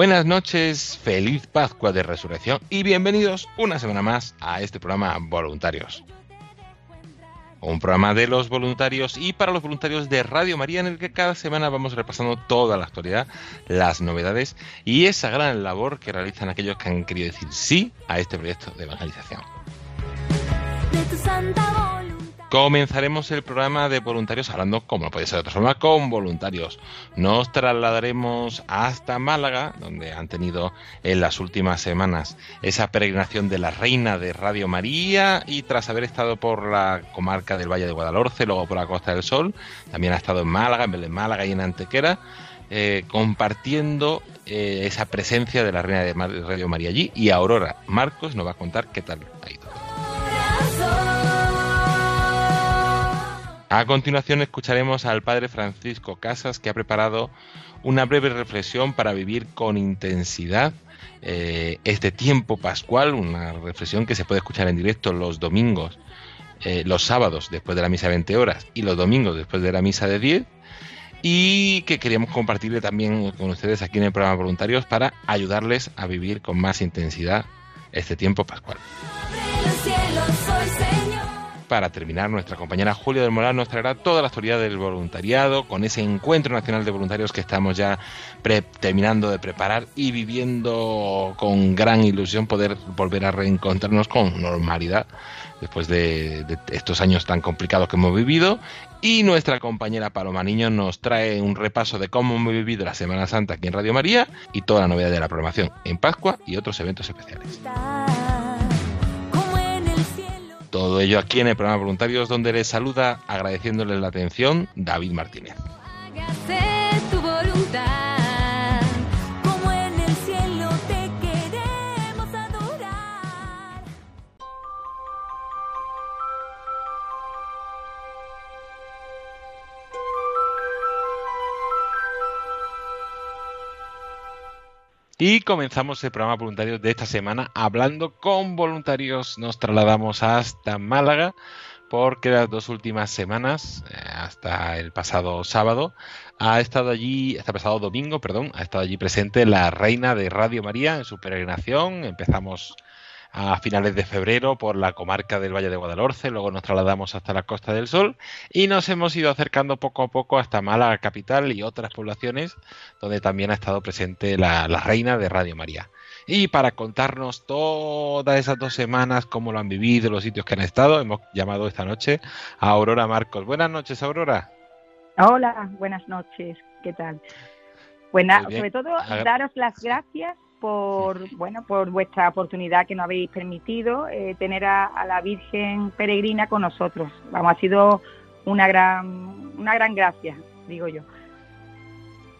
Buenas noches, feliz Pascua de Resurrección y bienvenidos una semana más a este programa Voluntarios. Un programa de los voluntarios y para los voluntarios de Radio María en el que cada semana vamos repasando toda la actualidad, las novedades y esa gran labor que realizan aquellos que han querido decir sí a este proyecto de evangelización. Comenzaremos el programa de voluntarios hablando, como no puede ser de otra forma, con voluntarios. Nos trasladaremos hasta Málaga, donde han tenido en las últimas semanas esa peregrinación de la Reina de Radio María y tras haber estado por la comarca del Valle de Guadalhorce, luego por la Costa del Sol, también ha estado en Málaga, en Belén Málaga y en Antequera. eh, compartiendo eh, esa presencia de la Reina de Radio María allí y Aurora Marcos nos va a contar qué tal ha ido. A continuación escucharemos al padre Francisco Casas que ha preparado una breve reflexión para vivir con intensidad eh, este tiempo pascual, una reflexión que se puede escuchar en directo los domingos, eh, los sábados después de la misa de 20 horas y los domingos después de la misa de 10 y que queríamos compartirle también con ustedes aquí en el programa Voluntarios para ayudarles a vivir con más intensidad este tiempo pascual. Para terminar, nuestra compañera Julia del Moral nos traerá toda la actualidad del voluntariado con ese encuentro nacional de voluntarios que estamos ya terminando de preparar y viviendo con gran ilusión poder volver a reencontrarnos con normalidad después de, de estos años tan complicados que hemos vivido. Y nuestra compañera Paloma Niño nos trae un repaso de cómo hemos vivido la Semana Santa aquí en Radio María y toda la novedad de la programación en Pascua y otros eventos especiales. Todo ello aquí en el programa Voluntarios, donde les saluda agradeciéndoles la atención David Martínez. Y comenzamos el programa Voluntarios de esta semana hablando con voluntarios. Nos trasladamos hasta Málaga porque las dos últimas semanas, eh, hasta el pasado sábado, ha estado allí, hasta pasado domingo, perdón, ha estado allí presente la reina de Radio María en su peregrinación. Empezamos a finales de febrero por la comarca del Valle de Guadalhorce, luego nos trasladamos hasta la Costa del Sol y nos hemos ido acercando poco a poco hasta Málaga capital y otras poblaciones donde también ha estado presente la, la reina de Radio María. Y para contarnos todas esas dos semanas, cómo lo han vivido, los sitios que han estado, hemos llamado esta noche a Aurora Marcos. Buenas noches, Aurora. Hola, buenas noches, ¿qué tal? Bueno, Muy bien. sobre todo daros las gracias por bueno por vuestra oportunidad que nos habéis permitido eh, tener a, a la Virgen peregrina con nosotros. Vamos, ha sido una gran una gran gracia, digo yo.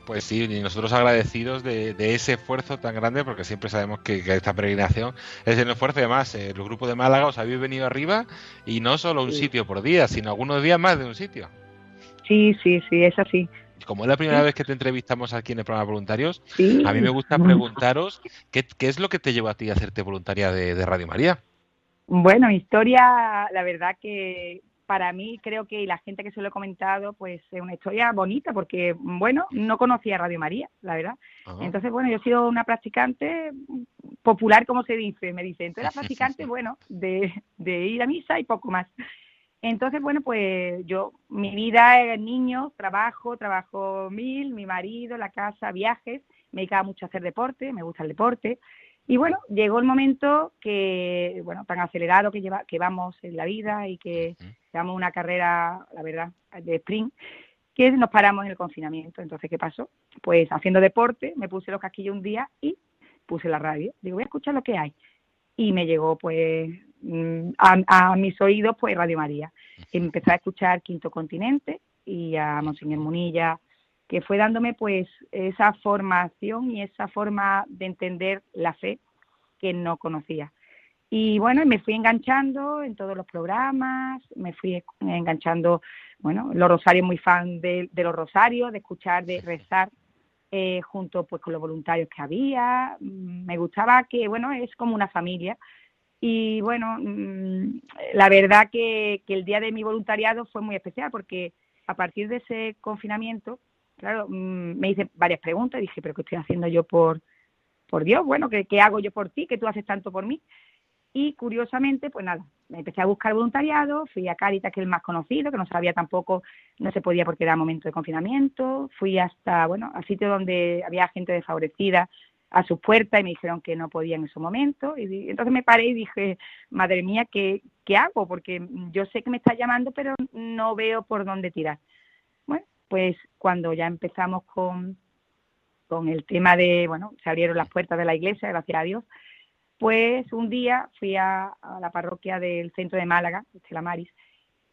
Pues sí, y nosotros agradecidos de, de ese esfuerzo tan grande, porque siempre sabemos que, que esta peregrinación es el esfuerzo. Además, eh, el grupo de Málaga os habéis venido arriba y no solo un Sí. sitio por día, sino algunos días más de un sitio. Sí, sí, sí, es así. Y como es la primera vez que te entrevistamos aquí en el programa Voluntarios, Sí. a mí me gusta preguntaros qué, qué es lo que te llevó a ti a hacerte voluntaria de, de Radio María. Bueno, historia, la verdad que para mí creo que la gente que se lo he comentado, pues es una historia bonita porque, bueno, no conocía Radio María, la verdad. Entonces, bueno, yo he sido una practicante popular, como se dice, me dicen, tú eres practicante, bueno, de, de ir a misa y poco más. Entonces, bueno, pues yo, mi vida es niños, trabajo, trabajo mil, mi marido, la casa, viajes, me dedicaba mucho a hacer deporte, me gusta el deporte, y bueno, llegó el momento que, bueno, tan acelerado que, lleva, que vamos en la vida y que llevamos una carrera, la verdad, de sprint, que nos paramos en el confinamiento. Entonces, ¿qué pasó? Pues haciendo deporte, me puse los casquillos un día y puse la radio. Digo, voy a escuchar lo que hay. Y me llegó, pues, mm, a, mis oídos, pues, Radio María. Empecé a escuchar Quinto Continente y a Monseñor Munilla, que fue dándome pues esa formación y esa forma de entender la fe que no conocía. Y bueno, me fui enganchando en todos los programas, me fui enganchando, bueno, los rosarios, muy fan de, los rosarios, de escuchar, de rezar eh, junto pues con los voluntarios que había. Mm, me gustaba que, bueno, es como una familia. Y bueno, mm, la verdad que, que el día de mi voluntariado fue muy especial porque a partir de ese confinamiento claro, mm, me hice varias preguntas dije, pero ¿qué estoy haciendo yo por, por Dios? Bueno, ¿qué, ¿qué hago yo por ti? ¿Qué tú haces tanto por mí? Y curiosamente, pues nada, me empecé a buscar voluntariado, fui a Caritas, que es el más conocido, que no sabía tampoco, no se podía porque era momento de confinamiento, fui hasta, bueno, al sitio donde había gente desfavorecida a sus puertas y me dijeron que no podía en ese momento. Y entonces me paré y dije, madre mía, ¿qué, ¿qué hago? Porque yo sé que me está llamando, pero no veo por dónde tirar pues cuando ya empezamos con, con el tema de, bueno, se abrieron las puertas de la iglesia, gracias a Dios, pues un día fui a, la parroquia del centro de Málaga, Estela Maris,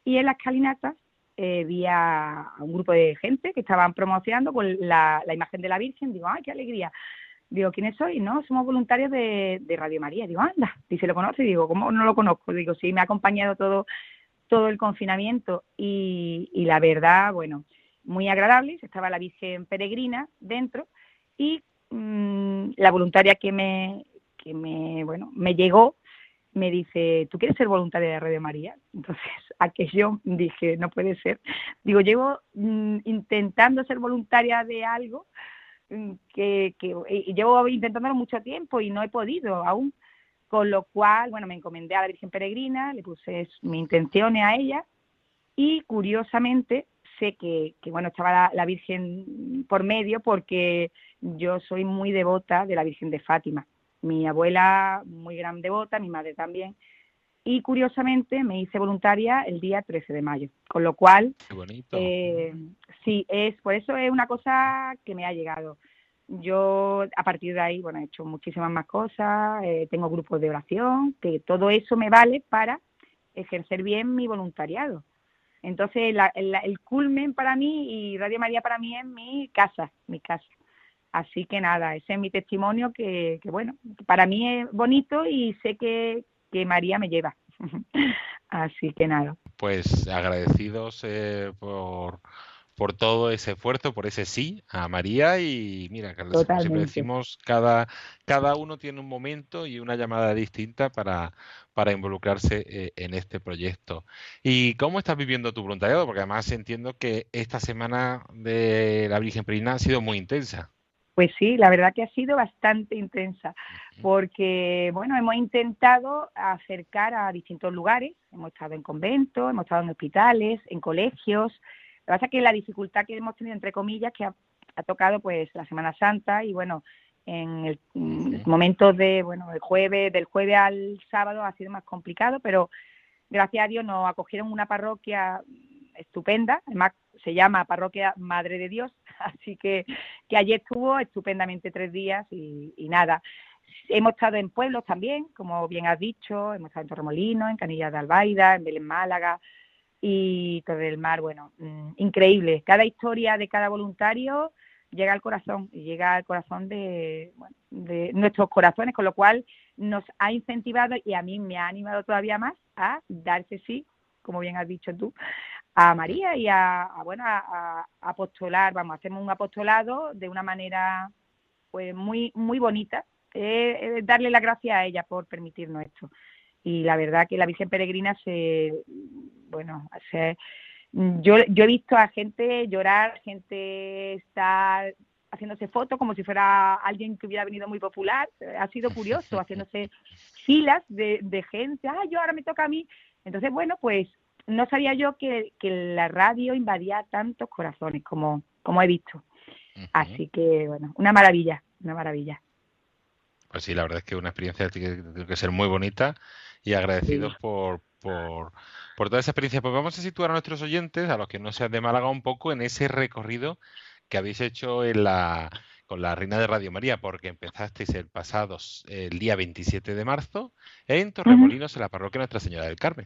y en las calinatas eh, vi a, un grupo de gente que estaban promocionando con la, imagen de la Virgen. Digo, ¡ay, qué alegría! Digo, ¿quiénes soy? No, somos voluntarios de, Radio María. Digo, anda, dice, ¿lo conoce? Digo, ¿cómo no lo conozco? Digo, sí, me ha acompañado todo, todo el confinamiento y, y la verdad, bueno, muy agradables, estaba la Virgen Peregrina dentro y mm, la voluntaria que me, que me, bueno, me llegó me dice, ¿tú quieres ser voluntaria de Radio María? Entonces, aquello dije, no puede ser. Digo, llevo mm, intentando ser voluntaria de algo que, que llevo intentándolo mucho tiempo y no he podido aún. Con lo cual, bueno, me encomendé a la Virgen Peregrina, le puse mi intenciones a ella y curiosamente sé que, bueno, estaba la, Virgen por medio porque yo soy muy devota de la Virgen de Fátima. Mi abuela, muy gran devota, mi madre también. Y curiosamente me hice voluntaria el día 13 de mayo, con lo cual, Qué bonito. Eh, sí, es por eso es una cosa que me ha llegado. Yo a partir de ahí, bueno, he hecho muchísimas más cosas, eh, tengo grupos de oración, que todo eso me vale para ejercer bien mi voluntariado. Entonces, el culmen para mí y Radio María para mí es mi casa, mi casa. Así que nada, ese es mi testimonio que, bueno, para mí es bonito y sé que, que María me lleva. Así que nada. Pues agradecidos eh, por por todo ese esfuerzo, por ese sí a María y mira, Carlos, siempre decimos, cada, cada uno tiene un momento y una llamada distinta para, para involucrarse eh, en este proyecto. ¿Y cómo estás viviendo tu voluntariado? Porque además entiendo que esta semana de la Virgen Perina ha sido muy intensa. Pues sí, la verdad que ha sido bastante intensa, porque bueno, hemos intentado acercar a distintos lugares, hemos estado en conventos, hemos estado en hospitales, en colegios, lo que pasa es que la dificultad que hemos tenido, entre comillas, que ha, tocado pues la Semana Santa y bueno, en el, momento de, bueno, el jueves, del jueves al sábado ha sido más complicado, pero gracias a Dios nos acogieron una parroquia estupenda, además se llama Parroquia Madre de Dios, así que, que allí estuvo estupendamente tres días y, nada. Hemos estado en pueblos también, como bien has dicho, hemos estado en Torremolinos, en Canillas de Albaida, en Belén Málaga, y Torre del Mar, bueno, mm, increíble. Cada historia de cada voluntario llega al corazón y llega al corazón de, de nuestros corazones, con lo cual nos ha incentivado y a mí me ha animado todavía más a darse sí, como bien has dicho tú, a María y a, bueno a, apostolar, vamos, hacemos un apostolado de una manera pues muy muy bonita, darle la gracia a ella por permitirnos esto. Y la verdad que la Virgen Peregrina se bueno, o sea, yo, yo he visto a gente llorar, gente estar haciéndose fotos como si fuera alguien que hubiera venido muy popular. Ha sido curioso, haciéndose filas de, de gente. Ah, yo ahora me toca a mí. Entonces, bueno, pues no sabía yo que, que la radio invadía tantos corazones como, como he visto. Así que, bueno, una maravilla, una maravilla. Pues sí, la verdad es que una experiencia tiene que ser muy bonita y agradecidos por, por, por toda esa experiencia. Pues vamos a situar a nuestros oyentes, a los que no sean de Málaga, un poco en ese recorrido que habéis hecho en la, con la Reina de Radio María, porque empezasteis el pasado, el día 27 de marzo, en Torremolinos, en la parroquia Nuestra Señora del Carmen.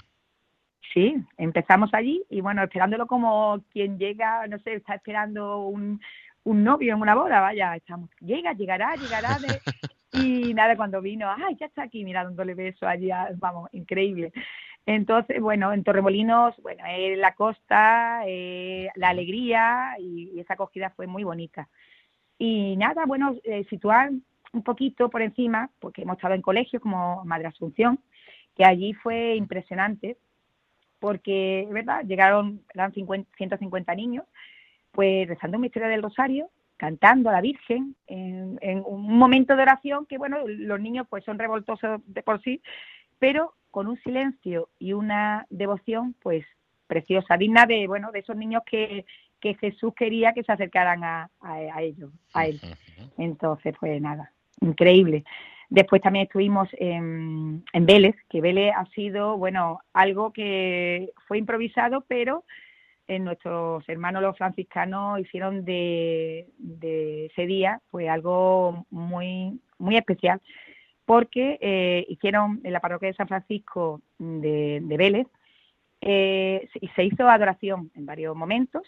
Sí, empezamos allí y bueno, esperándolo como quien llega, no sé, está esperando un, un novio en una boda, vaya, estamos, llega, llegará, llegará. y nada, cuando vino, ay, ya está aquí, mira, dándole beso allí, vamos, increíble. Entonces, bueno, en Torremolinos, bueno, eh, la costa, eh, la alegría y, esa acogida fue muy bonita. Y nada, bueno, eh, situar un poquito por encima, porque hemos estado en colegios como Madre Asunción, que allí fue impresionante, porque, ¿verdad? Llegaron, eran 150 niños, pues rezando un misterio del Rosario, cantando a la Virgen, en, en, un momento de oración que, bueno, los niños pues son revoltosos de por sí, pero con un silencio y una devoción pues preciosa, digna de, bueno, de esos niños que, que Jesús quería que se acercaran a, a, ellos, a él. Entonces, pues nada, increíble. Después también estuvimos en, Vélez, que Vélez ha sido, bueno, algo que fue improvisado, pero en nuestros hermanos los franciscanos hicieron de, ese día pues algo muy muy especial porque eh, hicieron en la parroquia de San Francisco de, Vélez eh, y se hizo adoración en varios momentos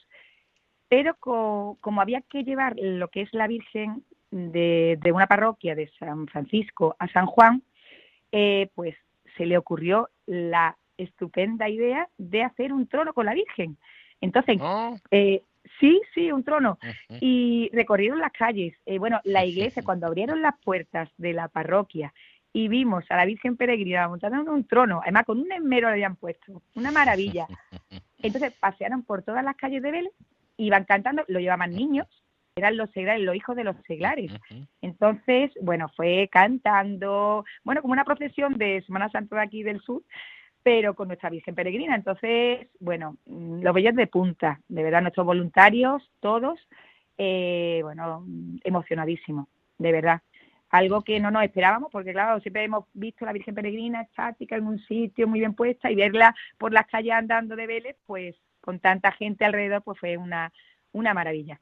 pero como había que llevar lo que es la Virgen de, de una parroquia de San Francisco a San Juan eh, pues se le ocurrió la estupenda idea de hacer un trono con la Virgen entonces, oh. eh, sí, sí, un trono. Y recorrieron las calles. Eh, bueno, la iglesia, cuando abrieron las puertas de la parroquia y vimos a la Virgen Peregrina montada en un trono, además con un esmero le habían puesto, una maravilla. Entonces pasearon por todas las calles de Vélez, iban cantando, lo llevaban niños, eran los seglares, los hijos de los seglares. Entonces, bueno, fue cantando, bueno, como una procesión de Semana Santa de aquí del sur, pero con nuestra Virgen Peregrina. Entonces, bueno, los bellos de punta, de verdad, nuestros voluntarios, todos, eh, bueno, emocionadísimos, de verdad. Algo que no nos esperábamos, porque claro, siempre hemos visto la Virgen Peregrina estática en un sitio muy bien puesta y verla por las calles andando de Vélez, pues con tanta gente alrededor, pues fue una, una maravilla.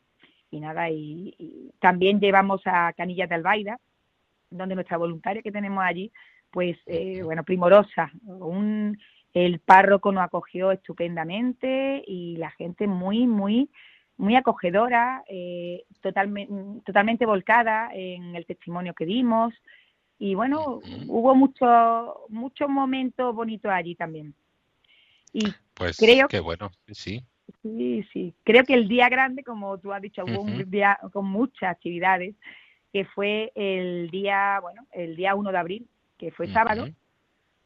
Y nada, y, también llevamos a Canillas de Albaida, donde nuestra voluntaria que tenemos allí, pues eh, bueno, primorosa. Un, el párroco nos acogió estupendamente y la gente muy, muy, muy acogedora, eh, totalmente, totalmente volcada en el testimonio que dimos. Y bueno, hubo muchos muchos momentos bonitos allí también. Y pues creo qué bueno, sí. Sí, sí. Creo que el día grande, como tú has dicho, hubo un día con muchas actividades, que fue el día, bueno, el día 1 de abril, que fue sábado,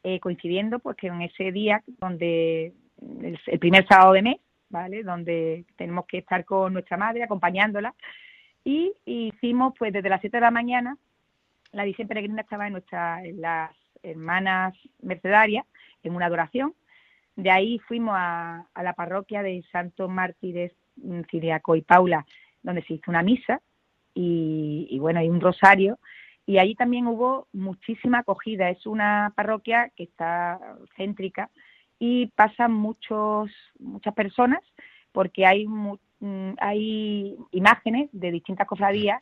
eh, coincidiendo pues que en ese día donde el, primer sábado de mes, ¿vale? Donde tenemos que estar con nuestra madre acompañándola y, hicimos pues desde las 7 de la mañana la Virgen Peregrina estaba en nuestras las hermanas mercedarias en una adoración. De ahí fuimos a, la parroquia de Santos Mártires Ciriaco y Paula, donde se hizo una misa y, y bueno, y un rosario. Y allí también hubo muchísima acogida. Es una parroquia que está céntrica y pasan muchos, muchas personas porque hay, mm, hay imágenes de distintas cofradías.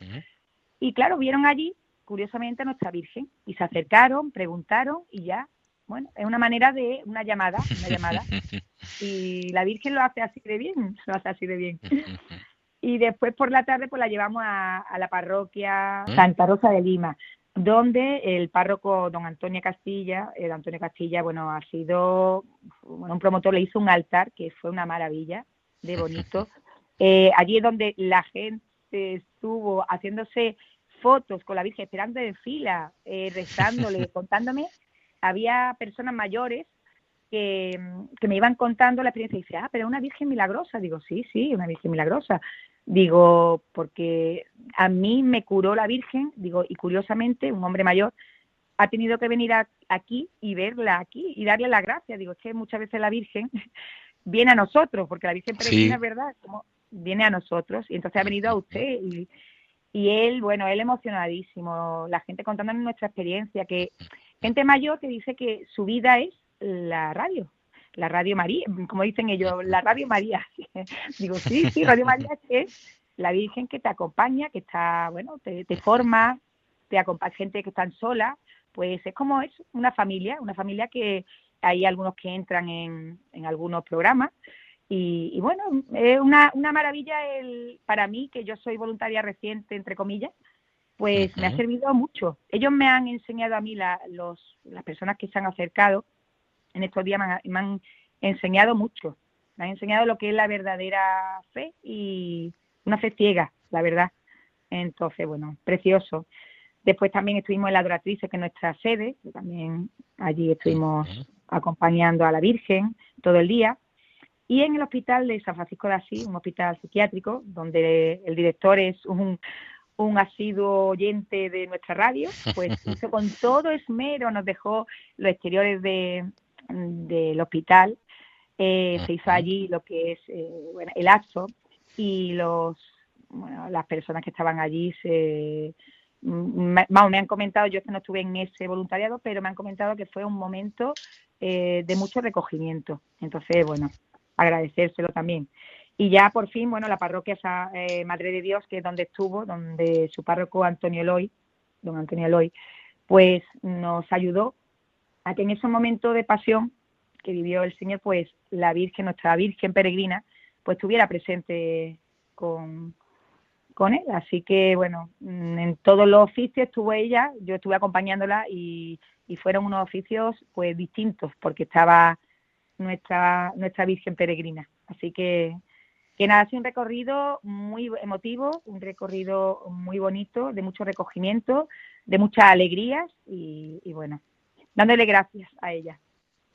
Y claro, vieron allí curiosamente a nuestra Virgen y se acercaron, preguntaron y ya, bueno, es una manera de una llamada, una llamada. y la Virgen lo hace así de bien, lo hace así de bien. y después por la tarde pues la llevamos a, la parroquia ¿Mm? Santa Rosa de Lima, donde el párroco don Antonio Castilla, el Antonio Castilla, bueno, ha sido, un promotor le hizo un altar que fue una maravilla de bonito. Eh, allí es donde la gente estuvo haciéndose fotos con la Virgen, esperando en fila, eh, rezándole, contándome. Había personas mayores que, que me iban contando la experiencia y dice, ah, pero una Virgen milagrosa. Digo, sí, sí, una Virgen milagrosa. Digo, porque a mí me curó la Virgen, digo, y curiosamente un hombre mayor ha tenido que venir aquí y verla aquí y darle la gracia. Digo, es que muchas veces la Virgen viene a nosotros, porque la Virgen Peregrina es verdad, como viene a nosotros y entonces ha venido a usted y, y él, bueno, él emocionadísimo, la gente contándonos nuestra experiencia, que gente mayor que dice que su vida es la radio, la Radio María, como dicen ellos, la Radio María. Digo, sí, sí, Radio María es la Virgen que te acompaña, que está, bueno, te, te forma, te acompaña gente que están sola, pues es como es una familia, una familia que hay algunos que entran en, en algunos programas y, bueno, es una, una maravilla el, para mí, que yo soy voluntaria reciente, entre comillas, pues me ha servido mucho. Ellos me han enseñado a mí, la, los, las personas que se han acercado en estos días, me han, enseñado mucho. Me han enseñado lo que es la verdadera fe y una fe ciega, la verdad. Entonces, bueno, precioso. Después también estuvimos en la Adoratrice, que es nuestra sede, también allí estuvimos acompañando a la Virgen todo el día. Y en el hospital de San Francisco de Asís, un hospital psiquiátrico, donde el director es un, un asiduo oyente de nuestra radio, pues hizo con todo esmero, nos dejó los exteriores de, del hospital, eh, se hizo allí lo que es eh, bueno, el acto y los bueno, las personas que estaban allí se me, me han comentado, yo que no estuve en ese voluntariado, pero me han comentado que fue un momento eh, de mucho recogimiento. Entonces, bueno, agradecérselo también. Y ya por fin, bueno, la parroquia eh, Madre de Dios, que es donde estuvo, donde su párroco Antonio Eloy, don Antonio Eloy, pues nos ayudó a que en ese momento de pasión que vivió el Señor, pues la Virgen, nuestra Virgen peregrina, pues estuviera presente con, con él. Así que, bueno, mm, en todos los oficios estuvo ella, yo estuve acompañándola y, y fueron unos oficios pues distintos, porque estaba nuestra, nuestra Virgen peregrina. Así que, que nada, ha sido un recorrido muy emotivo, un recorrido muy bonito, de mucho recogimiento, de muchas alegrías y, bueno, dándole gracias a ella.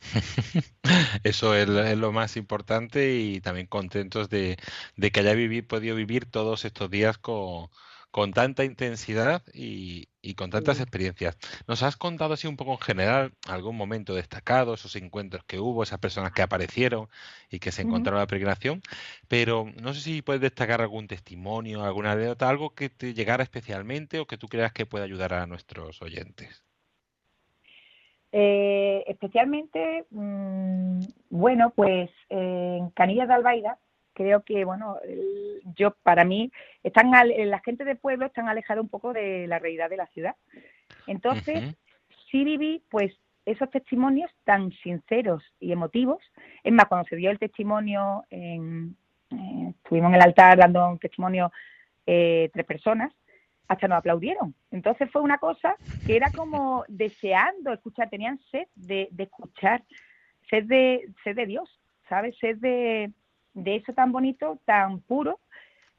Eso es, lo más importante y también contentos de, que haya podido vivir todos estos días con, con tanta intensidad y, con tantas experiencias. Nos has contado así un poco en general algún momento destacado, esos encuentros que hubo, esas personas que aparecieron y que se encontraron en la peregrinación, pero no sé si puedes destacar algún testimonio, alguna anécdota, algo que te llegara especialmente o que tú creas que pueda ayudar a nuestros oyentes. Eh, especialmente, mm, bueno, pues en Canillas de Albaida, creo que, bueno, yo para mí, están la gente del pueblo están alejada un poco de la realidad de la ciudad. Entonces, sí viví, pues, esos testimonios tan sinceros y emotivos. Es más, cuando se dio el testimonio, en, eh, estuvimos en el altar dando un testimonio eh, tres personas, hasta nos aplaudieron. Entonces fue una cosa que era como deseando escuchar, tenían sed de, escuchar, sed de, sed de Dios, ¿sabes? Sed de, de eso tan bonito, tan puro,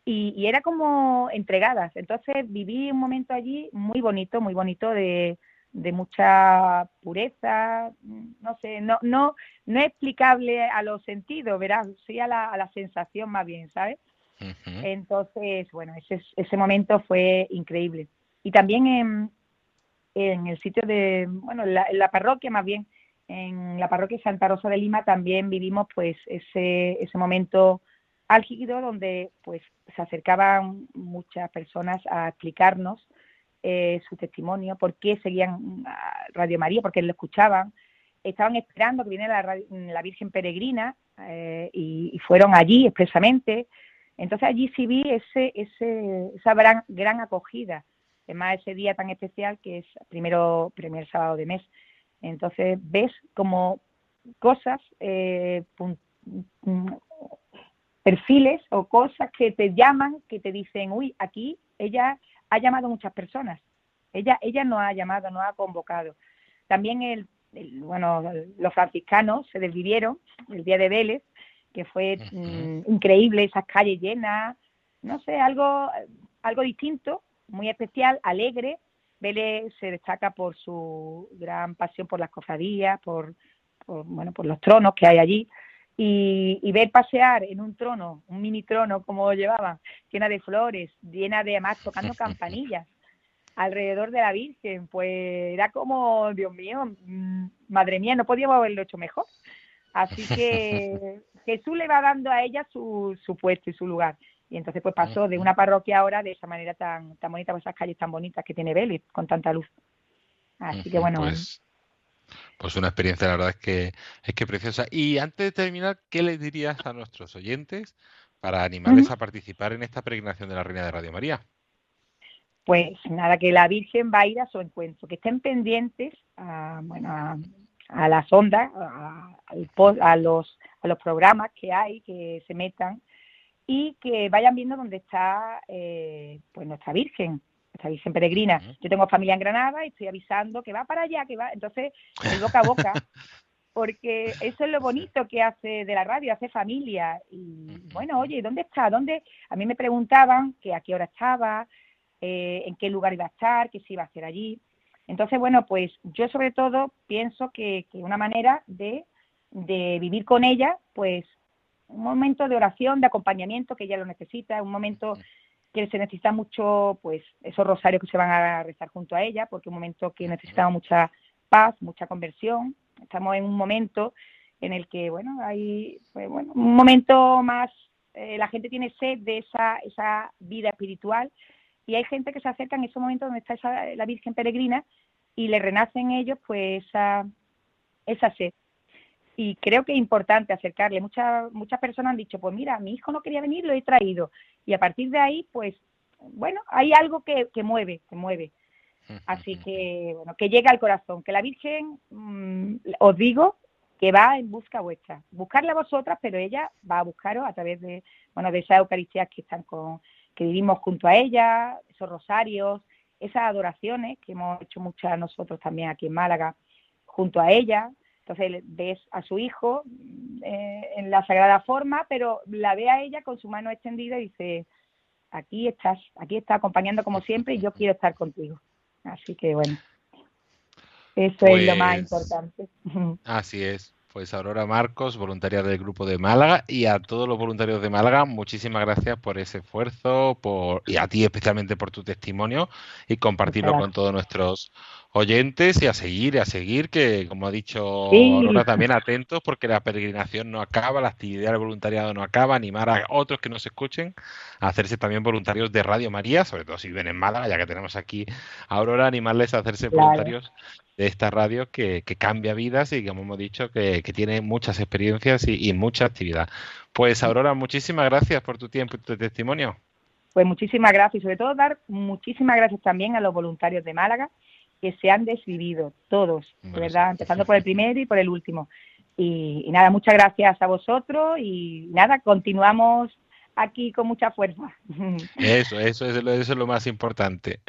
y, era como entregadas. Entonces viví un momento allí muy bonito, muy bonito de, de mucha pureza, no sé, no, no, no es explicable a los sentidos, verás, sí a la, a la sensación más bien, ¿sabes? Entonces, bueno, ese, ese momento fue increíble. Y también en, en el sitio de, bueno, en la, parroquia más bien, en la parroquia Santa Rosa de Lima también vivimos pues ese, ese momento álgido donde pues se acercaban muchas personas a explicarnos eh, su testimonio, por qué seguían Radio María, por qué lo escuchaban, estaban esperando que viniera la, la Virgen Peregrina eh, y, fueron allí expresamente, entonces allí sí vi ese, ese, esa gran, gran acogida, además ese día tan especial que es primero primer sábado de mes. Entonces ves como cosas, eh, perfiles o cosas que te llaman, que te dicen, uy, aquí ella ha llamado a muchas personas, ella, ella no ha llamado, no ha convocado. También el, bueno, los franciscanos se desvivieron el día de Vélez que fue mm, increíble, esas calles llenas, no sé, algo, algo distinto, muy especial, alegre. Vélez se destaca por su gran pasión por las cofradías, por, por, bueno, por los tronos que hay allí, y, ver pasear en un trono, un mini trono como llevaban, llena de flores, llena de además tocando campanillas alrededor de la Virgen, pues era como, Dios mío, mm, madre mía, no podíamos haberlo hecho mejor. Así que Jesús le va dando a ella su, su puesto y su lugar. Y entonces pues pasó de una parroquia ahora de esa manera tan, tan bonita, con esas calles tan bonitas que tiene Vélez, con tanta luz. Así que bueno. Pues, pues, una experiencia, la verdad es que es que preciosa. Y antes de terminar, ¿qué les dirías a nuestros oyentes para animarles a participar en esta peregrinación de la Reina de Radio María? Pues nada, que la Virgen va a ir a su encuentro, que estén pendientes a, bueno, a, las ondas, a, a, los, a los programas que hay, que se metan y que vayan viendo dónde está eh, pues nuestra Virgen, nuestra Virgen peregrina. Yo tengo familia en Granada y estoy avisando que va para allá, que va, entonces el boca a boca, porque eso es lo bonito que hace de la radio, hace familia. Y bueno, oye, ¿dónde está? ¿Dónde? A mí me preguntaban que a qué hora estaba, eh, en qué lugar iba a estar, qué se iba a hacer allí. Entonces, bueno, pues yo sobre todo pienso que, que una manera de, de vivir con ella, pues un momento de oración, de acompañamiento que ella lo necesita, un momento que se necesita mucho, pues esos rosarios que se van a rezar junto a ella, porque un momento que necesitamos mucha paz, mucha conversión. Estamos en un momento en el que, bueno, hay, pues, bueno, un momento más, eh, la gente tiene sed de esa, esa vida espiritual y hay gente que se acerca en esos momentos donde está esa, la Virgen Peregrina y le renacen ellos, pues, esa, esa sed y creo que es importante acercarle. Muchas muchas personas han dicho, pues mira, mi hijo no quería venir, lo he traído. Y a partir de ahí, pues, bueno, hay algo que, que mueve, que mueve. Así que, bueno, que llega al corazón, que la Virgen, mm, os digo, que va en busca vuestra. Buscarla a vosotras, pero ella va a buscaros a través de, bueno, de esas Eucaristías que están con, que vivimos junto a ella, esos rosarios, esas adoraciones que hemos hecho muchas nosotros también aquí en Málaga, junto a ella, entonces ves a su hijo eh, en la sagrada forma, pero la ve a ella con su mano extendida y dice, aquí estás, aquí está acompañando como siempre y yo quiero estar contigo. Así que bueno, eso es lo más pues importante. Así es. Pues Aurora Marcos, voluntaria del Grupo de Málaga, y a todos los voluntarios de Málaga, muchísimas gracias por ese esfuerzo, por y a ti especialmente por tu testimonio y compartirlo con todos nuestros oyentes y a seguir, y a seguir, que como ha dicho Aurora, también atentos porque la peregrinación no acaba, la actividad del voluntariado no acaba, animar a otros que nos escuchen a hacerse también voluntarios de Radio María, sobre todo si viven en Málaga, ya que tenemos aquí a Aurora, animarles a hacerse voluntarios de esta radio que, cambia vidas y como hemos dicho que, tiene muchas experiencias y, mucha actividad. Pues Aurora, muchísimas gracias por tu tiempo y tu testimonio. Pues muchísimas gracias y sobre todo dar muchísimas gracias también a los voluntarios de Málaga que se han desvivido, todos, de verdad, empezando por el primero y por el último. Y, nada, muchas gracias a vosotros y nada, continuamos aquí con mucha fuerza. Eso, eso es, eso es lo más importante.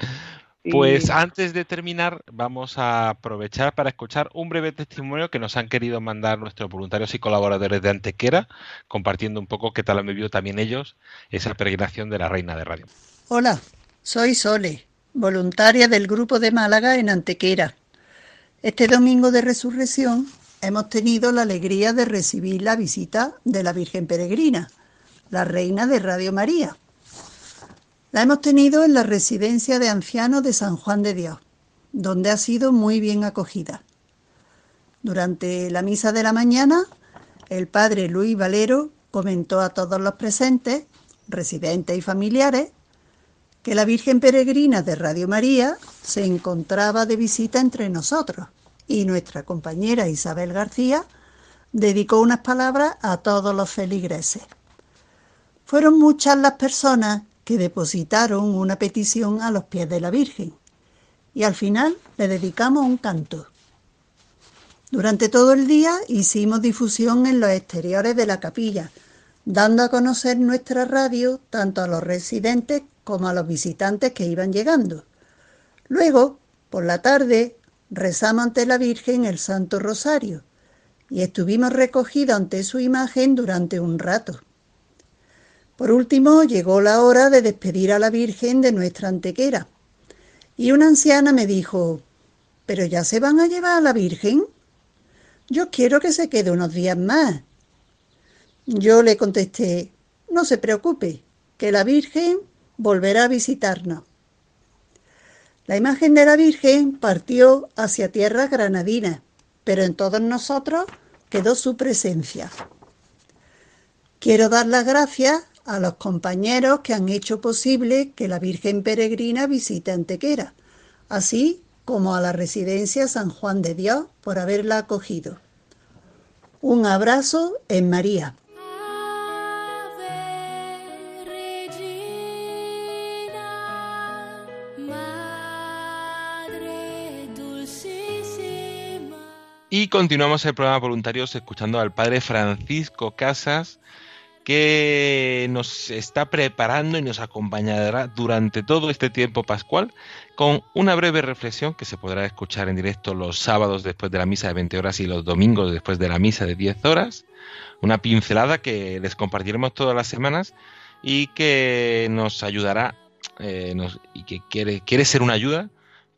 Pues antes de terminar, vamos a aprovechar para escuchar un breve testimonio que nos han querido mandar nuestros voluntarios y colaboradores de Antequera, compartiendo un poco qué tal han vivido también ellos esa peregrinación de la Reina de Radio. Hola, soy Sole, voluntaria del Grupo de Málaga en Antequera. Este domingo de resurrección hemos tenido la alegría de recibir la visita de la Virgen Peregrina, la Reina de Radio María la hemos tenido en la residencia de ancianos de San Juan de Dios, donde ha sido muy bien acogida. Durante la misa de la mañana, el padre Luis Valero comentó a todos los presentes, residentes y familiares, que la Virgen Peregrina de Radio María se encontraba de visita entre nosotros y nuestra compañera Isabel García dedicó unas palabras a todos los feligreses. Fueron muchas las personas que depositaron una petición a los pies de la Virgen y al final le dedicamos un canto. Durante todo el día hicimos difusión en los exteriores de la capilla, dando a conocer nuestra radio tanto a los residentes como a los visitantes que iban llegando. Luego, por la tarde, rezamos ante la Virgen el Santo Rosario y estuvimos recogidos ante su imagen durante un rato. Por último, llegó la hora de despedir a la Virgen de nuestra antequera. Y una anciana me dijo, ¿pero ya se van a llevar a la Virgen? yo quiero que se quede unos días más. Yo le contesté, no se preocupe, que la Virgen volverá a visitarnos. La imagen de la Virgen partió hacia tierra granadina, pero en todos nosotros quedó su presencia. Quiero dar las gracias a los compañeros que han hecho posible que la Virgen Peregrina visite Antequera, así como a la residencia San Juan de Dios por haberla acogido. Un abrazo en María. Y continuamos el programa Voluntarios escuchando al padre Francisco Casas, que nos está preparando y nos acompañará durante todo este tiempo pascual con una breve reflexión que se podrá escuchar en directo los sábados después de la misa de 20 horas y los domingos después de la misa de 10 horas. Una pincelada que les compartiremos todas las semanas y que nos ayudará eh, y que quiere, quiere ser una ayuda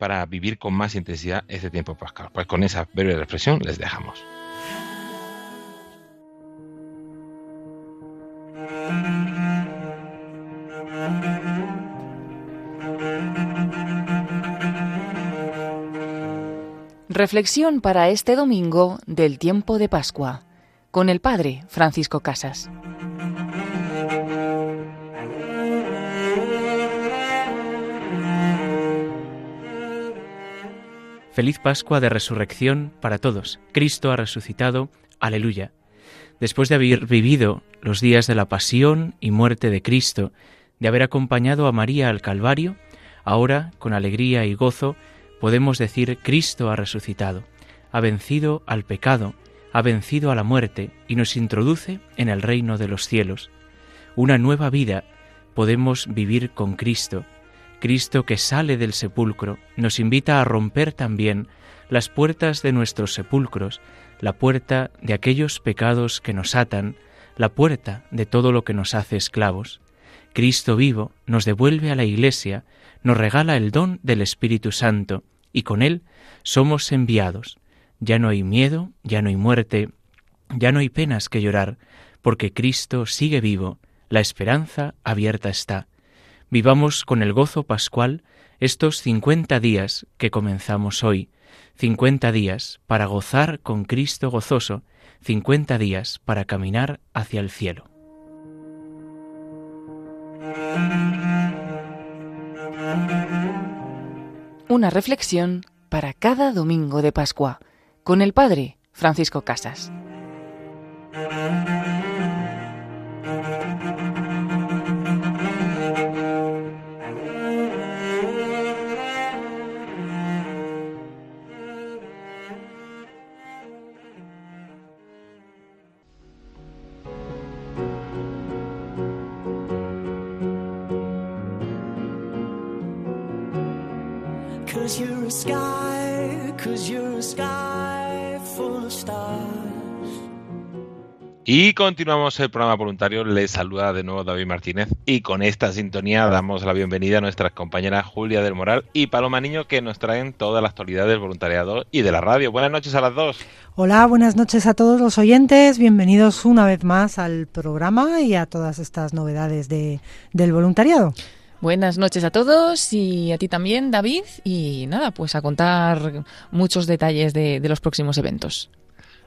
para vivir con más intensidad este tiempo pascual. Pues con esa breve reflexión les dejamos. Reflexión para este domingo del tiempo de Pascua con el Padre Francisco Casas. Feliz Pascua de Resurrección para todos. Cristo ha resucitado. Aleluya. Después de haber vivido los días de la pasión y muerte de Cristo, de haber acompañado a María al Calvario, ahora, con alegría y gozo, podemos decir Cristo ha resucitado, ha vencido al pecado, ha vencido a la muerte y nos introduce en el reino de los cielos. Una nueva vida podemos vivir con Cristo. Cristo que sale del sepulcro nos invita a romper también las puertas de nuestros sepulcros, la puerta de aquellos pecados que nos atan, la puerta de todo lo que nos hace esclavos. Cristo vivo nos devuelve a la Iglesia, nos regala el don del Espíritu Santo, y con Él somos enviados. Ya no hay miedo, ya no hay muerte, ya no hay penas que llorar, porque Cristo sigue vivo, la esperanza abierta está. Vivamos con el gozo pascual estos cincuenta días que comenzamos hoy, cincuenta días para gozar con Cristo gozoso, cincuenta días para caminar hacia el cielo. Una reflexión para cada domingo de Pascua con el Padre Francisco Casas. Y continuamos el programa voluntario. Les saluda de nuevo David Martínez. Y con esta sintonía damos la bienvenida a nuestras compañeras Julia del Moral y Paloma Niño, que nos traen toda la actualidad del voluntariado y de la radio. Buenas noches a las dos. Hola, buenas noches a todos los oyentes. Bienvenidos una vez más al programa y a todas estas novedades de, del voluntariado. Buenas noches a todos y a ti también, David. Y nada, pues a contar muchos detalles de, de los próximos eventos.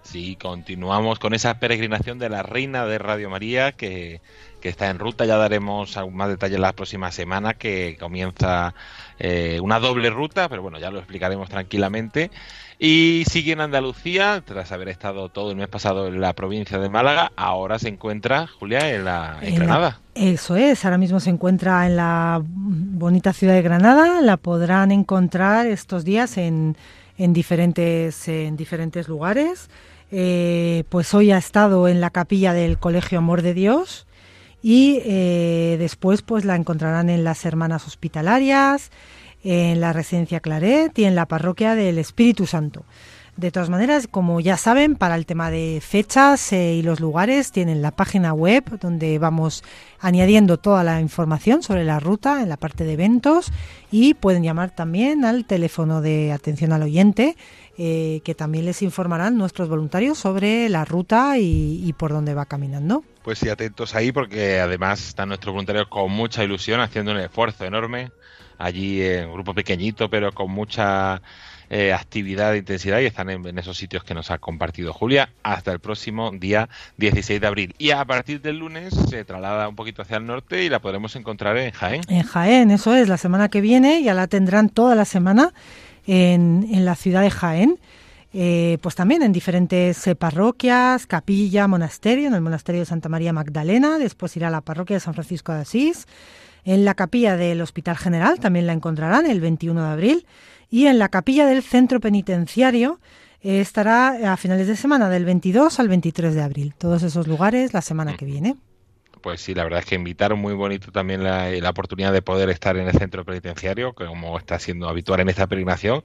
Sí, continuamos con esa peregrinación de la Reina de Radio María que, está en ruta. Ya daremos algún más detalles la próxima semana que comienza eh, una doble ruta, pero bueno, ya lo explicaremos tranquilamente. Y sigue en Andalucía, tras haber estado todo el mes pasado en la provincia de Málaga, ahora se encuentra, Julia, en, la, en, Granada. eso es, ahora mismo se encuentra en la bonita ciudad de Granada, la podrán encontrar estos días en, en, diferentes, en diferentes lugares. Eh, pues hoy ha estado en la capilla del Colegio Amor de Dios y eh, después pues la encontrarán en las Hermanas Hospitalarias, en la Residencia Claret y en la Parroquia del Espíritu Santo. De todas maneras, como ya saben, para el tema de fechas eh, y los lugares, tienen la página web donde vamos añadiendo toda la información sobre la ruta en la parte de eventos y pueden llamar también al teléfono de atención al oyente, eh, que también les informarán nuestros voluntarios sobre la ruta y, y por dónde va caminando. Pues sí, atentos ahí porque además están nuestros voluntarios con mucha ilusión, haciendo un esfuerzo enorme allí en un grupo pequeñito, pero con mucha eh, actividad e intensidad y están en, esos sitios que nos ha compartido Julia hasta el próximo día 16 de abril. Y a partir del lunes se traslada un poquito hacia el norte y la podremos encontrar en Jaén. En Jaén, eso es, la semana que viene ya la tendrán toda la semana en, en la ciudad de Jaén. Eh, pues también en diferentes eh, parroquias, capilla, monasterio, en el monasterio de Santa María Magdalena, después irá a la parroquia de San Francisco de Asís, en la capilla del Hospital General también la encontrarán el 21 de abril y en la capilla del Centro Penitenciario eh, estará a finales de semana del 22 al 23 de abril. Todos esos lugares la semana que viene. Pues sí, la verdad es que invitaron muy bonito también la, la, oportunidad de poder estar en el centro penitenciario, que como está siendo habitual en esta peregrinación,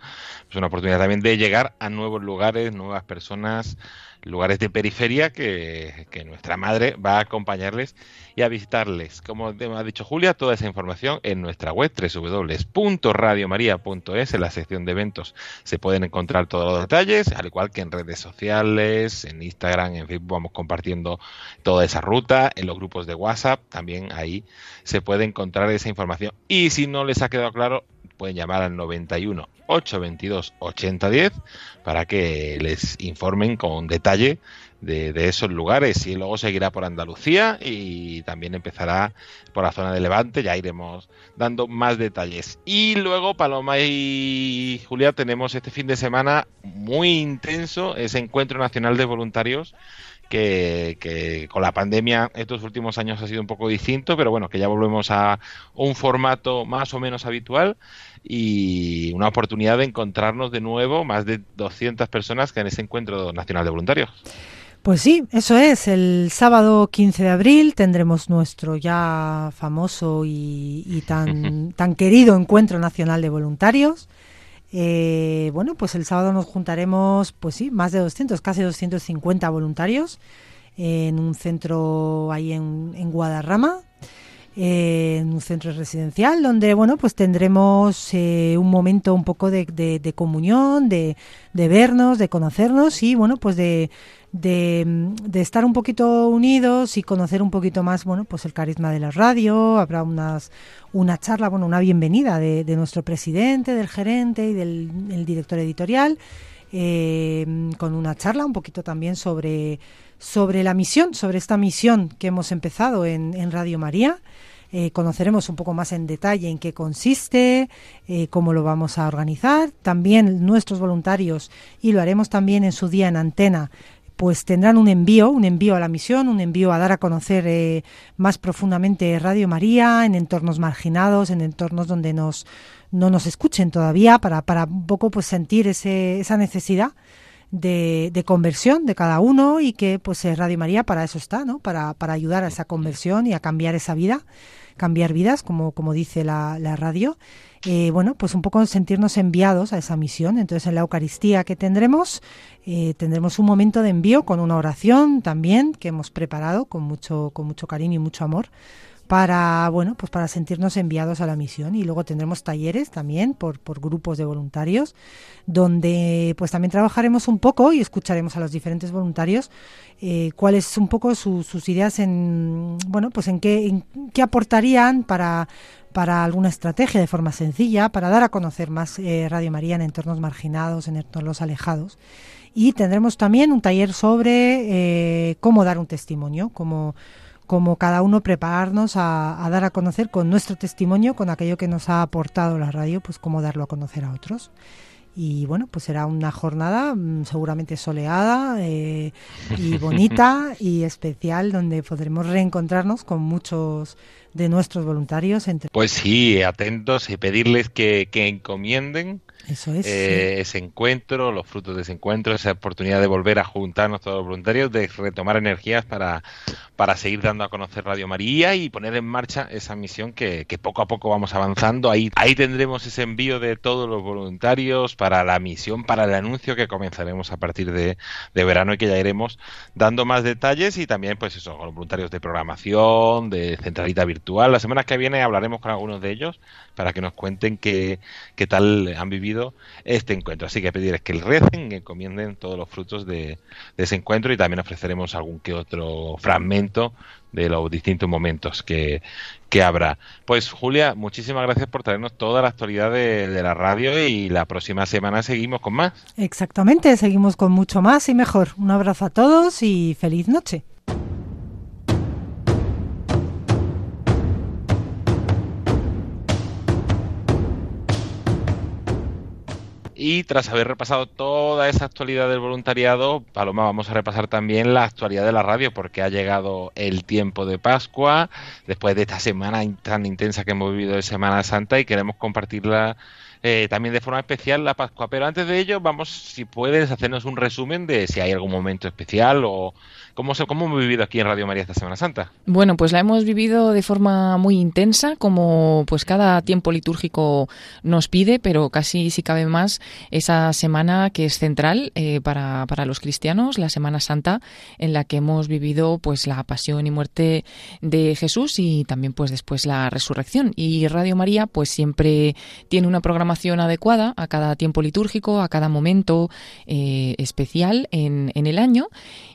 es una oportunidad también de llegar a nuevos lugares, nuevas personas, lugares de periferia que, nuestra madre va a acompañarles y a visitarles. Como ha dicho Julia, toda esa información en nuestra web www.radiomaria.es en la sección de eventos se pueden encontrar todos los detalles, al igual que en redes sociales, en Instagram, en Facebook vamos compartiendo toda esa ruta, en los grupos de WhatsApp también ahí se puede encontrar esa información. Y si no les ha quedado claro, pueden llamar al 91 822 8010 para que les informen con detalle de, esos lugares y luego seguirá por Andalucía y también empezará por la zona de Levante, ya iremos dando más detalles. Y luego Paloma y Julia tenemos este fin de semana muy intenso ese encuentro nacional de voluntarios que, con la pandemia estos últimos años ha sido un poco distinto, pero bueno, que ya volvemos a un formato más o menos habitual y una oportunidad de encontrarnos de nuevo más de 200 personas que en ese encuentro nacional de voluntarios. Pues sí, eso es. El sábado 15 de abril tendremos nuestro ya famoso y, tan, tan querido encuentro nacional de voluntarios. Eh, bueno, pues el sábado nos juntaremos, pues sí, más de 200, casi 250 voluntarios en un centro ahí en, Guadarrama, en un centro residencial donde bueno pues tendremos eh, un momento un poco de, de, comunión de, de, vernos de conocernos y bueno pues de, de, estar un poquito unidos y conocer un poquito más bueno pues el carisma de la radio habrá unas una charla bueno una bienvenida de, nuestro presidente del gerente y del director editorial eh, con una charla un poquito también sobre sobre la misión, sobre esta misión que hemos empezado en, en Radio María. Eh, conoceremos un poco más en detalle en qué consiste, eh, cómo lo vamos a organizar. También nuestros voluntarios, y lo haremos también en su día en antena, pues tendrán un envío, un envío a la misión, un envío a dar a conocer eh, más profundamente Radio María en entornos marginados, en entornos donde nos, no nos escuchen todavía, para, para un poco pues sentir ese, esa necesidad de, conversión de cada uno y que pues eh, Radio María para eso está, ¿no? Para, para ayudar a esa conversión y a cambiar esa vida, cambiar vidas, como, como dice la, la radio. Eh, bueno, pues un poco sentirnos enviados a esa misión. Entonces, en la Eucaristía que tendremos, eh, tendremos un momento de envío con una oración también que hemos preparado con mucho, con mucho cariño y mucho amor para bueno pues para sentirnos enviados a la misión. Y luego tendremos talleres también por, por grupos de voluntarios donde pues también trabajaremos un poco y escucharemos a los diferentes voluntarios eh, cuáles un poco sus ideas en bueno pues en qué en qué aportarían para para alguna estrategia de forma sencilla para dar a conocer más eh, Radio María en entornos marginados en entornos alejados. Y tendremos también un taller sobre eh, cómo dar un testimonio cómo como cada uno prepararnos a, dar a conocer con nuestro testimonio, con aquello que nos ha aportado la radio, pues cómo darlo a conocer a otros. Y bueno, pues será una jornada mm, seguramente soleada eh, y bonita y especial donde podremos reencontrarnos con muchos de nuestros voluntarios. Entre... Pues sí, atentos y pedirles que, que encomienden Eso es. eh, ese encuentro, los frutos de ese encuentro, esa oportunidad de volver a juntarnos todos los voluntarios, de retomar energías para, para seguir dando a conocer Radio María y poner en marcha esa misión que, que poco a poco vamos avanzando. Ahí, ahí tendremos ese envío de todos los voluntarios para la misión, para el anuncio que comenzaremos a partir de, de verano y que ya iremos dando más detalles y también, pues eso, con los voluntarios de programación, de centralita virtual. La semana que viene hablaremos con algunos de ellos para que nos cuenten qué, qué tal han vivido este encuentro. Así que pedirles que el recen, que encomienden todos los frutos de, de ese encuentro y también ofreceremos algún que otro fragmento de los distintos momentos que, que habrá. Pues Julia, muchísimas gracias por traernos toda la actualidad de, de la radio y la próxima semana seguimos con más. Exactamente, seguimos con mucho más y mejor. Un abrazo a todos y feliz noche. Y tras haber repasado toda esa actualidad del voluntariado, Paloma, vamos a repasar también la actualidad de la radio, porque ha llegado el tiempo de Pascua, después de esta semana tan intensa que hemos vivido de Semana Santa, y queremos compartirla eh, también de forma especial la Pascua. Pero antes de ello, vamos, si puedes, hacernos un resumen de si hay algún momento especial o cómo, cómo hemos vivido aquí en Radio María esta Semana Santa. Bueno, pues la hemos vivido de forma muy intensa, como pues cada tiempo litúrgico nos pide, pero casi si cabe más esa semana que es central eh, para, para los cristianos, la Semana Santa, en la que hemos vivido pues la pasión y muerte de Jesús y también pues después la resurrección. Y Radio María pues siempre tiene una programación adecuada a cada tiempo litúrgico, a cada momento eh, especial en, en el año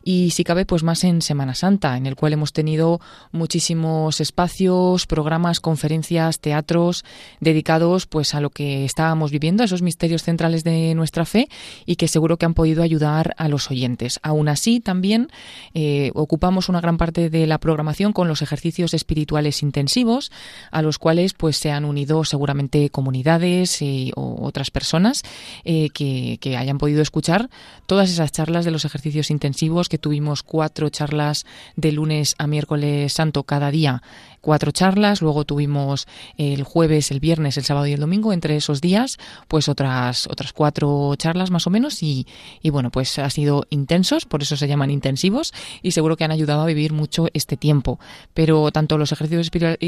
y si cabe pues más en Semana Santa, en el cual hemos tenido muchísimos espacios, programas, conferencias, teatros dedicados pues a lo que estábamos viviendo, a esos misterios centrales de nuestra fe y que seguro que han podido ayudar a los oyentes. Aún así, también eh, ocupamos una gran parte de la programación con los ejercicios espirituales intensivos, a los cuales pues se han unido seguramente comunidades eh, o otras personas eh, que, que hayan podido escuchar todas esas charlas de los ejercicios intensivos que tuvimos cuatro charlas de lunes a miércoles santo cada día cuatro charlas, luego tuvimos el jueves, el viernes, el sábado y el domingo, entre esos días, pues otras, otras cuatro charlas más o menos y, y bueno, pues ha sido intensos, por eso se llaman intensivos y seguro que han ayudado a vivir mucho este tiempo. Pero tanto los ejercicios espirituales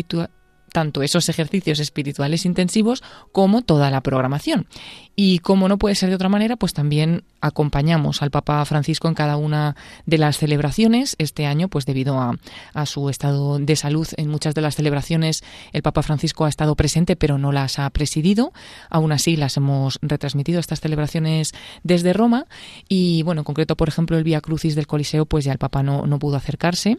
tanto esos ejercicios espirituales intensivos como toda la programación. Y como no puede ser de otra manera, pues también acompañamos al Papa Francisco en cada una de las celebraciones. Este año, pues debido a, su estado de salud, en muchas de las celebraciones el Papa Francisco ha estado presente, pero no las ha presidido. Aún así, las hemos retransmitido estas celebraciones desde Roma. Y bueno, en concreto, por ejemplo, el Vía Crucis del Coliseo, pues ya el Papa no, no pudo acercarse.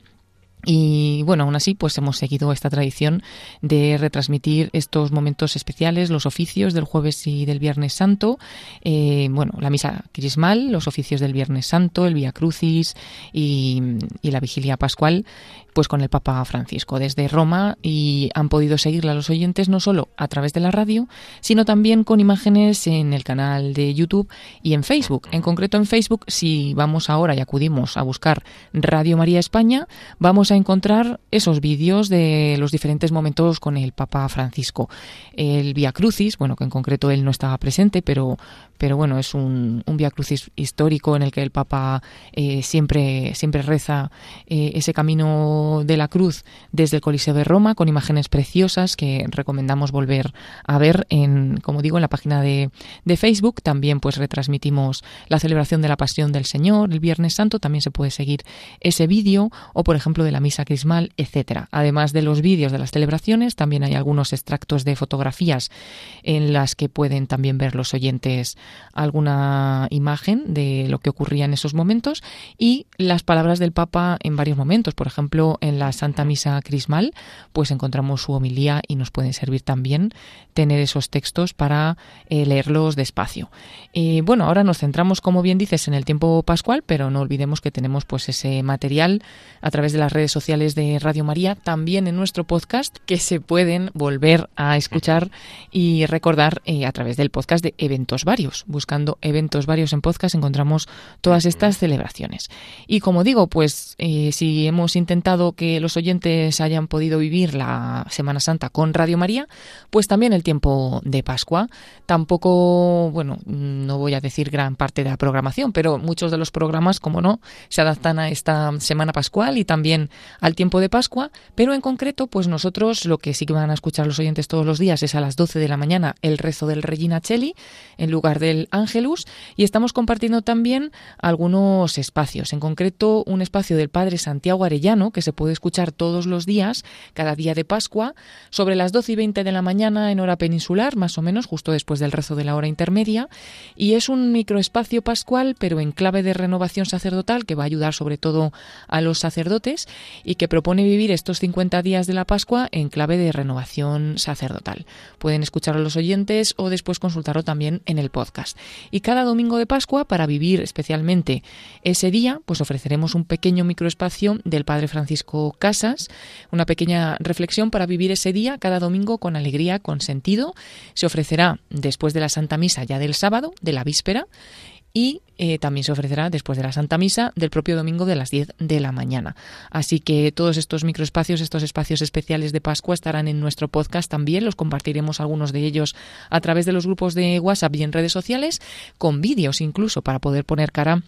Y bueno, aún así, pues hemos seguido esta tradición de retransmitir estos momentos especiales, los oficios del jueves y del Viernes Santo, eh, bueno, la misa crismal, los oficios del Viernes Santo, el Vía Crucis y, la vigilia pascual, pues con el Papa Francisco desde Roma y han podido seguirla los oyentes no solo a través de la radio, sino también con imágenes en el canal de YouTube y en Facebook. En concreto en Facebook, si vamos ahora y acudimos a buscar Radio María España, vamos a encontrar esos vídeos de los diferentes momentos con el Papa Francisco. El Via Crucis, bueno, que en concreto él no estaba presente, pero, pero bueno, es un, un Via Crucis histórico en el que el Papa eh, siempre, siempre reza eh, ese camino de la cruz desde el Coliseo de Roma con imágenes preciosas que recomendamos volver a ver en, como digo, en la página de, de Facebook. También pues retransmitimos la celebración de la Pasión del Señor el Viernes Santo. También se puede seguir ese vídeo o, por ejemplo, de la misa crismal, etcétera. Además de los vídeos de las celebraciones, también hay algunos extractos de fotografías en las que pueden también ver los oyentes alguna imagen de lo que ocurría en esos momentos y las palabras del Papa en varios momentos. Por ejemplo, en la Santa Misa Crismal, pues encontramos su homilía y nos pueden servir también tener esos textos para eh, leerlos despacio. Eh, bueno, ahora nos centramos, como bien dices, en el tiempo pascual, pero no olvidemos que tenemos pues ese material a través de las redes sociales de Radio María, también en nuestro podcast, que se pueden volver a escuchar y recordar eh, a través del podcast de eventos varios. Buscando eventos varios en podcast encontramos todas estas celebraciones. Y como digo, pues eh, si hemos intentado que los oyentes hayan podido vivir la Semana Santa con Radio María, pues también el tiempo de Pascua. Tampoco, bueno, no voy a decir gran parte de la programación, pero muchos de los programas, como no, se adaptan a esta Semana Pascual y también al tiempo de Pascua, pero en concreto, pues nosotros lo que sí que van a escuchar los oyentes todos los días es a las 12 de la mañana el rezo del Regina Cheli en lugar del Ángelus y estamos compartiendo también algunos espacios, en concreto un espacio del Padre Santiago Arellano que se puede escuchar todos los días, cada día de Pascua, sobre las 12 y 20 de la mañana en hora peninsular, más o menos, justo después del rezo de la hora intermedia, y es un microespacio pascual, pero en clave de renovación sacerdotal que va a ayudar sobre todo a los sacerdotes y que propone vivir estos 50 días de la Pascua en clave de renovación sacerdotal. Pueden escuchar a los oyentes o después consultarlo también en el podcast. Y cada domingo de Pascua, para vivir especialmente ese día, pues ofreceremos un pequeño microespacio del Padre Francisco Casas, una pequeña reflexión para vivir ese día cada domingo con alegría, con sentido. Se ofrecerá después de la Santa Misa ya del sábado, de la víspera, y eh, también se ofrecerá después de la Santa Misa del propio domingo de las 10 de la mañana. Así que todos estos microespacios, estos espacios especiales de Pascua estarán en nuestro podcast también. Los compartiremos algunos de ellos a través de los grupos de WhatsApp y en redes sociales, con vídeos incluso para poder poner cara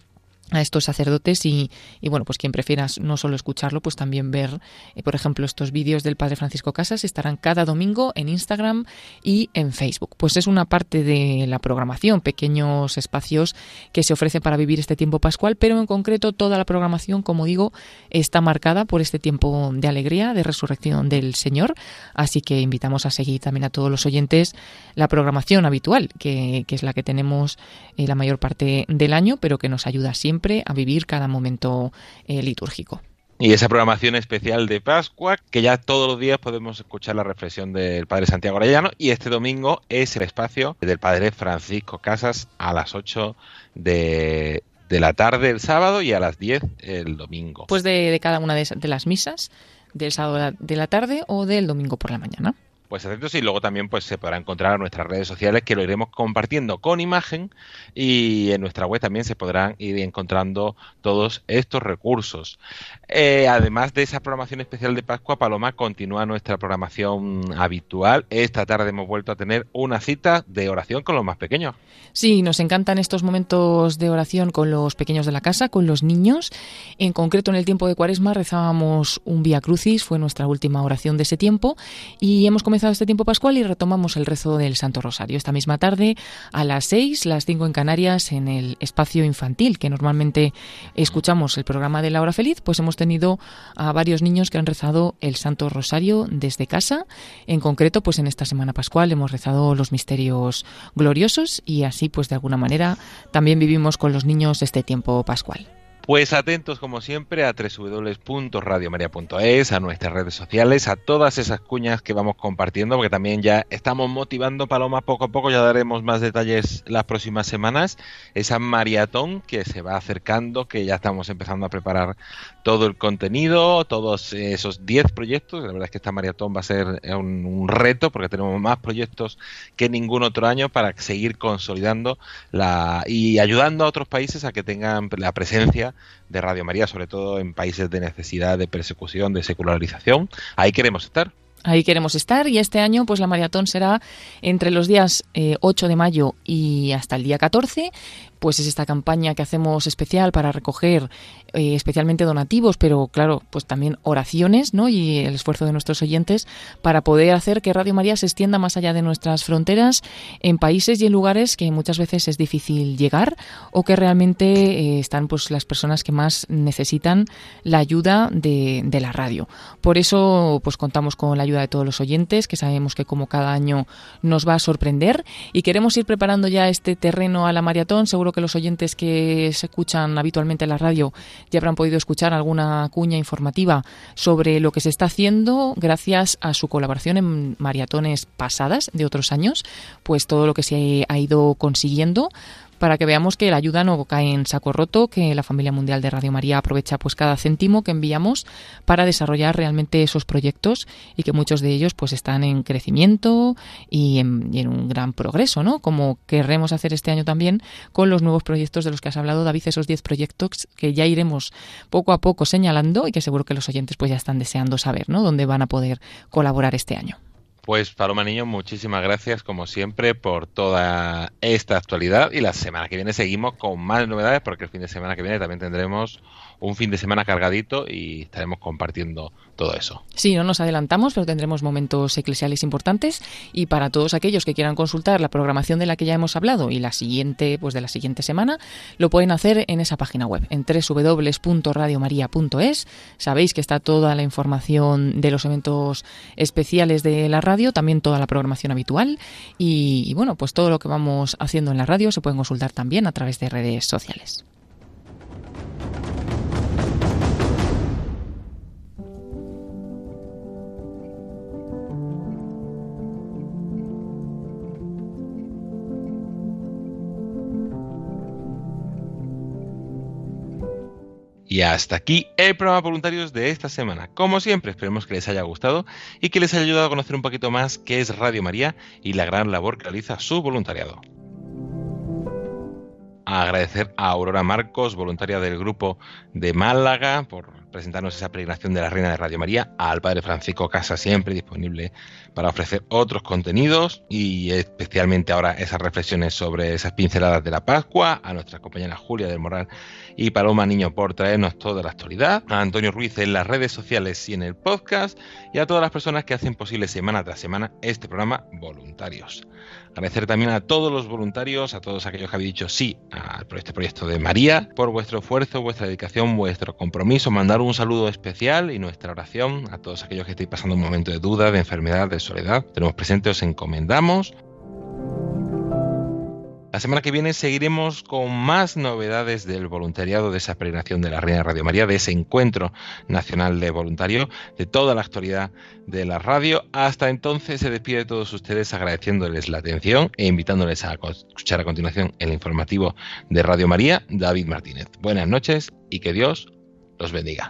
a estos sacerdotes y, bueno, pues quien prefiera no solo escucharlo, pues también ver, eh, por ejemplo, estos vídeos del Padre Francisco Casas estarán cada domingo en Instagram y en Facebook. Pues es una parte de la programación, pequeños espacios que se ofrecen para vivir este tiempo pascual, pero en concreto toda la programación, como digo, está marcada por este tiempo de alegría, de resurrección del Señor, así que invitamos a seguir también a todos los oyentes la programación habitual, que, es la que tenemos eh, la mayor parte del año, pero que nos ayuda siempre a vivir cada momento eh, litúrgico. Y esa programación especial de Pascua, que ya todos los días podemos escuchar la reflexión del Padre Santiago Arellano, y este domingo es el espacio del Padre Francisco Casas a las 8 de, la tarde el sábado y a las 10 el domingo. Pues de, de cada una de, de las misas, del sábado de la tarde o del domingo por la mañana pues atentos y luego también pues se podrá encontrar en nuestras redes sociales que lo iremos compartiendo con imagen y en nuestra web también se podrán ir encontrando todos estos recursos. Eh, además de esa programación especial de Pascua, Paloma continúa nuestra programación habitual. Esta tarde hemos vuelto a tener una cita de oración con los más pequeños. Sí, nos encantan estos momentos de oración con los pequeños de la casa, con los niños. En concreto, en el tiempo de Cuaresma rezábamos un Vía Crucis, fue nuestra última oración de ese tiempo, y hemos comenzado este tiempo pascual y retomamos el rezo del Santo Rosario. Esta misma tarde, a las seis, las cinco en Canarias, en el espacio infantil, que normalmente escuchamos el programa de la hora feliz, pues hemos tenido a varios niños que han rezado el Santo Rosario desde casa. En concreto, pues en esta semana pascual hemos rezado los misterios gloriosos y así, pues de alguna manera, también vivimos con los niños este tiempo pascual. Pues atentos como siempre a www.radiomaria.es, a nuestras redes sociales, a todas esas cuñas que vamos compartiendo, porque también ya estamos motivando Paloma poco a poco, ya daremos más detalles las próximas semanas. Esa maratón que se va acercando, que ya estamos empezando a preparar todo el contenido, todos esos 10 proyectos. La verdad es que esta maratón va a ser un, reto, porque tenemos más proyectos que ningún otro año para seguir consolidando la, y ayudando a otros países a que tengan la presencia de Radio María, sobre todo en países de necesidad, de persecución, de secularización. Ahí queremos estar. Ahí queremos estar y este año pues la maratón será entre los días 8 eh, de mayo y hasta el día 14 pues es esta campaña que hacemos especial para recoger eh, especialmente donativos, pero claro, pues también oraciones, ¿no? Y el esfuerzo de nuestros oyentes para poder hacer que Radio María se extienda más allá de nuestras fronteras en países y en lugares que muchas veces es difícil llegar o que realmente eh, están pues las personas que más necesitan la ayuda de, de la radio. Por eso pues contamos con la ayuda de todos los oyentes, que sabemos que como cada año nos va a sorprender y queremos ir preparando ya este terreno a la maratón, seguro que los oyentes que se escuchan habitualmente en la radio ya habrán podido escuchar alguna cuña informativa sobre lo que se está haciendo gracias a su colaboración en maratones pasadas de otros años, pues todo lo que se ha ido consiguiendo para que veamos que la ayuda no cae en saco roto, que la familia mundial de Radio María aprovecha pues cada céntimo que enviamos para desarrollar realmente esos proyectos y que muchos de ellos pues están en crecimiento y en, un gran progreso, ¿no? Como querremos hacer este año también con los nuevos proyectos de los que has hablado, David, esos 10 proyectos que ya iremos poco a poco señalando y que seguro que los oyentes pues ya están deseando saber, ¿no? Dónde van a poder colaborar este año. Pues Paloma Niño, muchísimas gracias como siempre por toda esta actualidad. Y la semana que viene seguimos con más novedades porque el fin de semana que viene también tendremos un fin de semana cargadito y estaremos compartiendo todo eso. Sí, no nos adelantamos, pero tendremos momentos eclesiales importantes y para todos aquellos que quieran consultar la programación de la que ya hemos hablado y la siguiente, pues de la siguiente semana, lo pueden hacer en esa página web, en www.radiomaria.es. Sabéis que está toda la información de los eventos especiales de la radio, también toda la programación habitual y, y bueno, pues todo lo que vamos haciendo en la radio se pueden consultar también a través de redes sociales. Y hasta aquí el programa voluntarios de esta semana. Como siempre, esperemos que les haya gustado y que les haya ayudado a conocer un poquito más qué es Radio María y la gran labor que realiza su voluntariado. Agradecer a Aurora Marcos, voluntaria del grupo de Málaga, por presentarnos esa peregrinación de la Reina de Radio María, al Padre Francisco Casa, siempre disponible para ofrecer otros contenidos y especialmente ahora esas reflexiones sobre esas pinceladas de la Pascua, a nuestra compañera Julia del Moral y Paloma Niño por traernos toda la actualidad, a Antonio Ruiz en las redes sociales y en el podcast y a todas las personas que hacen posible semana tras semana este programa Voluntarios. Agradecer también a todos los voluntarios, a todos aquellos que habéis dicho sí a este proyecto de María, por vuestro esfuerzo, vuestra dedicación, vuestro compromiso. Mandar un saludo especial y nuestra oración a todos aquellos que estéis pasando un momento de duda, de enfermedad, de soledad. Tenemos presentes, os encomendamos. La semana que viene seguiremos con más novedades del voluntariado de esa peregrinación de la Reina Radio María, de ese encuentro nacional de voluntarios, de toda la actualidad de la radio. Hasta entonces se despide de todos ustedes agradeciéndoles la atención e invitándoles a escuchar a continuación el informativo de Radio María, David Martínez. Buenas noches y que Dios los bendiga.